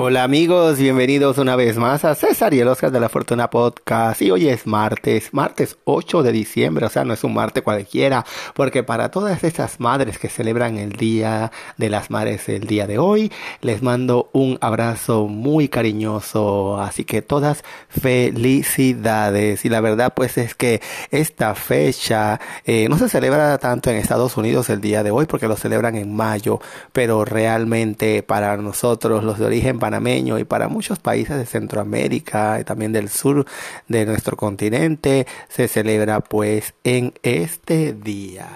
Hola amigos, bienvenidos una vez más a César y el Oscar de la Fortuna Podcast. Y hoy es martes, martes 8 de diciembre, o sea, no es un martes cualquiera, porque para todas estas madres que celebran el Día de las Madres el día de hoy, les mando un abrazo muy cariñoso, así que todas felicidades. Y la verdad pues es que esta fecha eh, no se celebra tanto en Estados Unidos el día de hoy, porque lo celebran en mayo, pero realmente para nosotros los de origen panameño y para muchos países de Centroamérica y también del sur de nuestro continente se celebra pues en este día.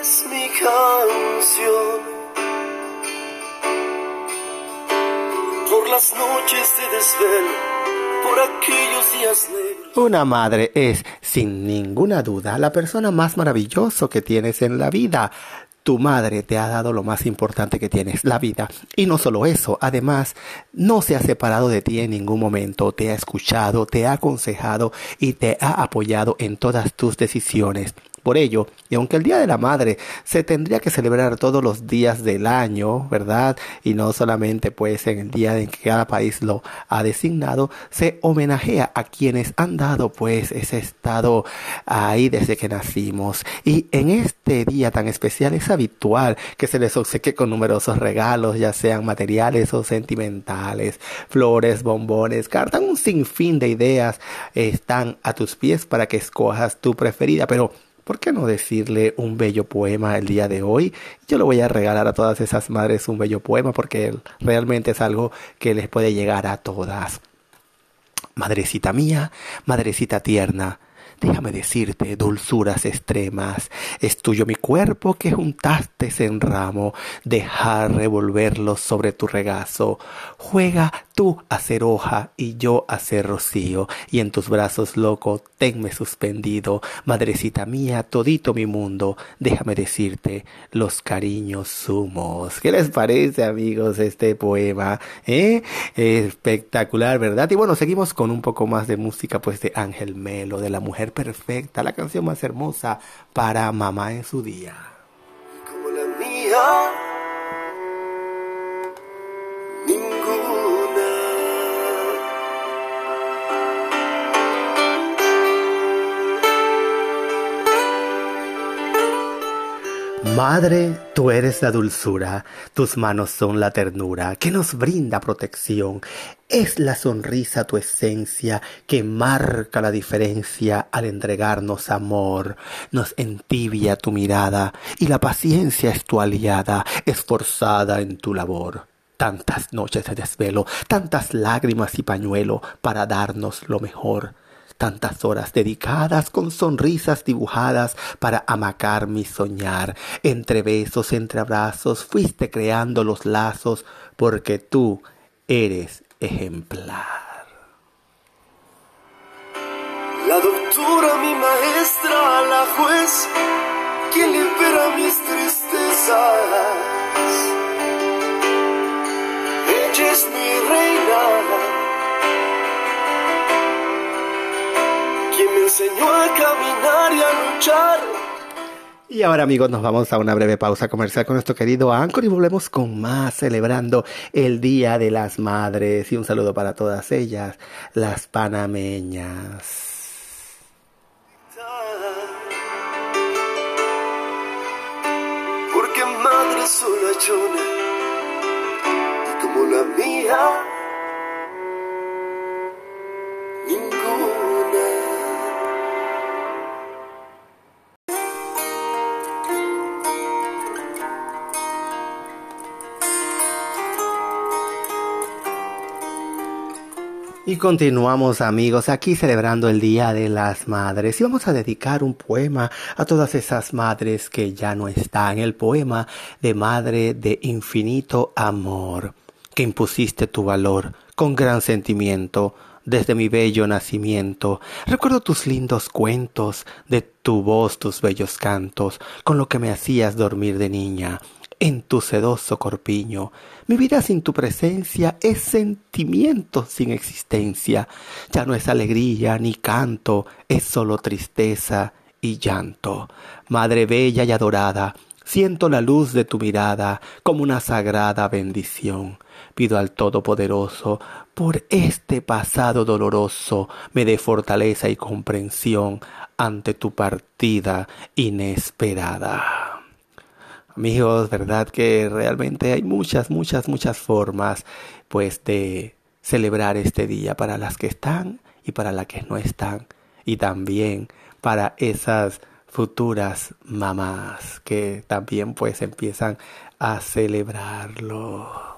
Es mi canción. Por las noches de desvelo, por aquellos días negros. Una madre es, sin ninguna duda, la persona más maravillosa que tienes en la vida. Tu madre te ha dado lo más importante que tienes, la vida. Y no solo eso, además, no se ha separado de ti en ningún momento, te ha escuchado, te ha aconsejado y te ha apoyado en todas tus decisiones. Por ello, y aunque el Día de la Madre se tendría que celebrar todos los días del año, ¿verdad? Y no solamente pues en el día en que cada país lo ha designado, se homenajea a quienes han dado pues ese estado ahí desde que nacimos. Y en este día tan especial es habitual que se les obsequie con numerosos regalos, ya sean materiales o sentimentales, flores, bombones, cartas, un sinfín de ideas están a tus pies para que escojas tu preferida, pero ¿por qué no decirle un bello poema el día de hoy? Yo le voy a regalar a todas esas madres un bello poema porque realmente es algo que les puede llegar a todas. Madrecita mía, madrecita tierna, Déjame decirte, dulzuras extremas, es tuyo mi cuerpo que juntaste en ramo, dejar revolverlo sobre tu regazo. Juega tú a ser hoja y yo a ser rocío, y en tus brazos loco tenme suspendido, madrecita mía, todito mi mundo, déjame decirte los cariños sumos. ¿Qué les parece, amigos, este poema? ¿Eh? Espectacular, ¿verdad? Y bueno, seguimos con un poco más de música, pues de Ángel Melo, de la mujer perfecta, la canción más hermosa para mamá en su día. Como la mía, Madre, tú eres la dulzura, tus manos son la ternura que nos brinda protección. Es la sonrisa tu esencia que marca la diferencia al entregarnos amor. Nos entibia tu mirada y la paciencia es tu aliada, esforzada en tu labor. Tantas noches de desvelo, tantas lágrimas y pañuelo para darnos lo mejor tantas horas dedicadas con sonrisas dibujadas para amacar mi soñar. Entre besos, entre abrazos, fuiste creando los lazos porque tú eres ejemplar. La doctora, mi maestra, la juez, quien libera mis tristezas. Ella es mi reina. Enseñó a caminar y a luchar. Y ahora amigos nos vamos a una breve pausa comercial con nuestro querido Anchor y volvemos con más celebrando el Día de las Madres y un saludo para todas ellas, las panameñas. Porque madre sola llora y como la mía, Y continuamos amigos aquí celebrando el Día de las Madres. Y vamos a dedicar un poema a todas esas madres que ya no están, el poema de Madre de Infinito Amor, que impusiste tu valor con gran sentimiento desde mi bello nacimiento. Recuerdo tus lindos cuentos, de tu voz tus bellos cantos, con lo que me hacías dormir de niña en tu sedoso corpiño. Mi vida sin tu presencia es sentimiento sin existencia. Ya no es alegría ni canto, es solo tristeza y llanto. Madre bella y adorada, Siento la luz de tu mirada como una sagrada bendición. Pido al Todopoderoso, por este pasado doloroso, me dé fortaleza y comprensión ante tu partida inesperada. Amigos, verdad que realmente hay muchas, muchas, muchas formas, pues, de celebrar este día para las que están y para las que no están, y también para esas futuras mamás que también pues empiezan a celebrarlo.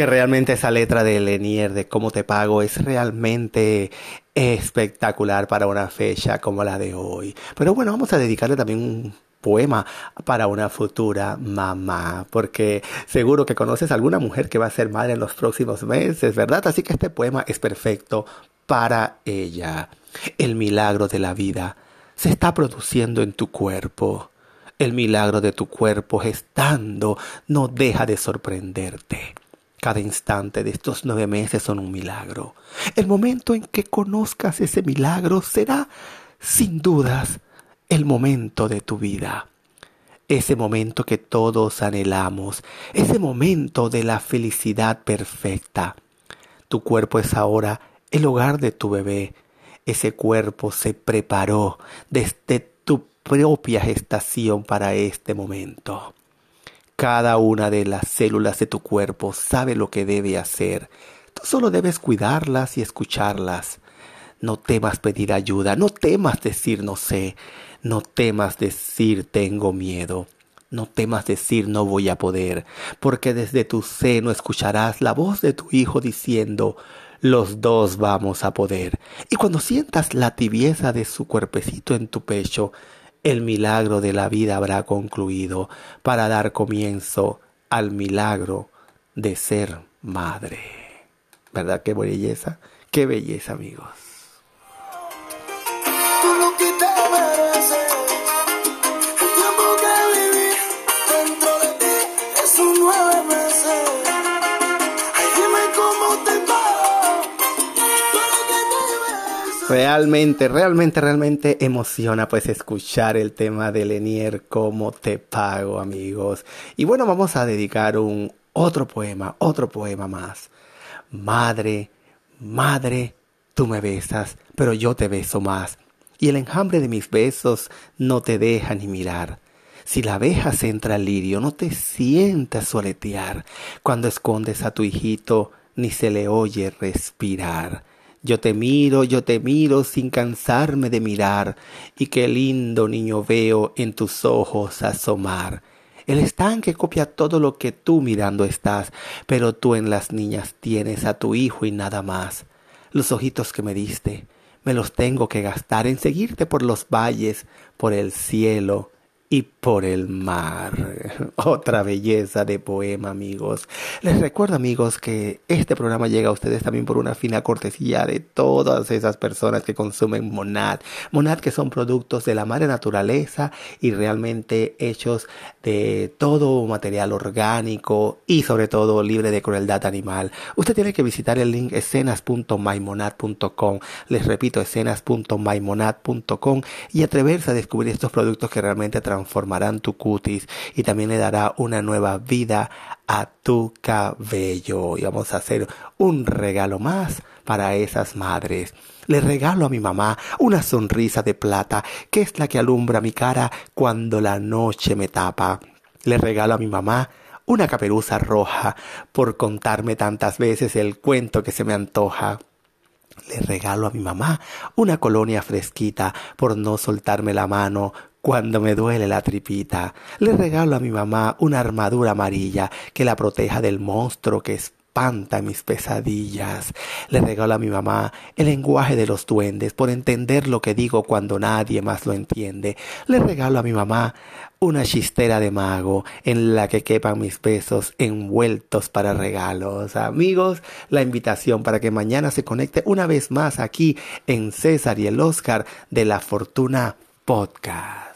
Que realmente esa letra de Lenier de cómo te pago es realmente espectacular para una fecha como la de hoy. Pero bueno, vamos a dedicarle también un poema para una futura mamá, porque seguro que conoces a alguna mujer que va a ser madre en los próximos meses, ¿verdad? Así que este poema es perfecto para ella. El milagro de la vida se está produciendo en tu cuerpo. El milagro de tu cuerpo gestando no deja de sorprenderte. Cada instante de estos nueve meses son un milagro. El momento en que conozcas ese milagro será, sin dudas, el momento de tu vida. Ese momento que todos anhelamos, ese momento de la felicidad perfecta. Tu cuerpo es ahora el hogar de tu bebé. Ese cuerpo se preparó desde tu propia gestación para este momento. Cada una de las células de tu cuerpo sabe lo que debe hacer. Tú solo debes cuidarlas y escucharlas. No temas pedir ayuda, no temas decir no sé, no temas decir tengo miedo. No temas decir no voy a poder, porque desde tu seno escucharás la voz de tu hijo diciendo los dos vamos a poder. Y cuando sientas la tibieza de su cuerpecito en tu pecho, el milagro de la vida habrá concluido para dar comienzo al milagro de ser madre. ¿Verdad qué belleza? Qué belleza, amigos. Realmente, realmente, realmente emociona pues escuchar el tema de Lenier, cómo te pago, amigos. Y bueno, vamos a dedicar un otro poema, otro poema más. Madre, madre, tú me besas, pero yo te beso más. Y el enjambre de mis besos no te deja ni mirar. Si la abeja se entra al lirio, no te sientas soletear. Cuando escondes a tu hijito, ni se le oye respirar. Yo te miro, yo te miro sin cansarme de mirar, y qué lindo niño veo en tus ojos asomar. El estanque copia todo lo que tú mirando estás, pero tú en las niñas tienes a tu hijo y nada más. Los ojitos que me diste, me los tengo que gastar en seguirte por los valles, por el cielo y por el mar. Otra belleza de poema, amigos. Les recuerdo, amigos, que este programa llega a ustedes también por una fina cortesía de todas esas personas que consumen Monad. Monad que son productos de la madre naturaleza y realmente hechos de todo material orgánico y sobre todo libre de crueldad animal. Usted tiene que visitar el link escenas.maimonad.com. Les repito, escenas.maimonad.com y atreverse a descubrir estos productos que realmente transformarán tu cutis y también le dará una nueva vida a tu cabello. Y vamos a hacer un regalo más para esas madres. Le regalo a mi mamá una sonrisa de plata, que es la que alumbra mi cara cuando la noche me tapa. Le regalo a mi mamá una caperuza roja por contarme tantas veces el cuento que se me antoja. Le regalo a mi mamá una colonia fresquita por no soltarme la mano cuando me duele la tripita. Le regalo a mi mamá una armadura amarilla que la proteja del monstruo que espanta mis pesadillas. Le regalo a mi mamá el lenguaje de los duendes por entender lo que digo cuando nadie más lo entiende. Le regalo a mi mamá una chistera de mago en la que quepan mis besos envueltos para regalos. Amigos, la invitación para que mañana se conecte una vez más aquí en César y el Oscar de la Fortuna Podcast.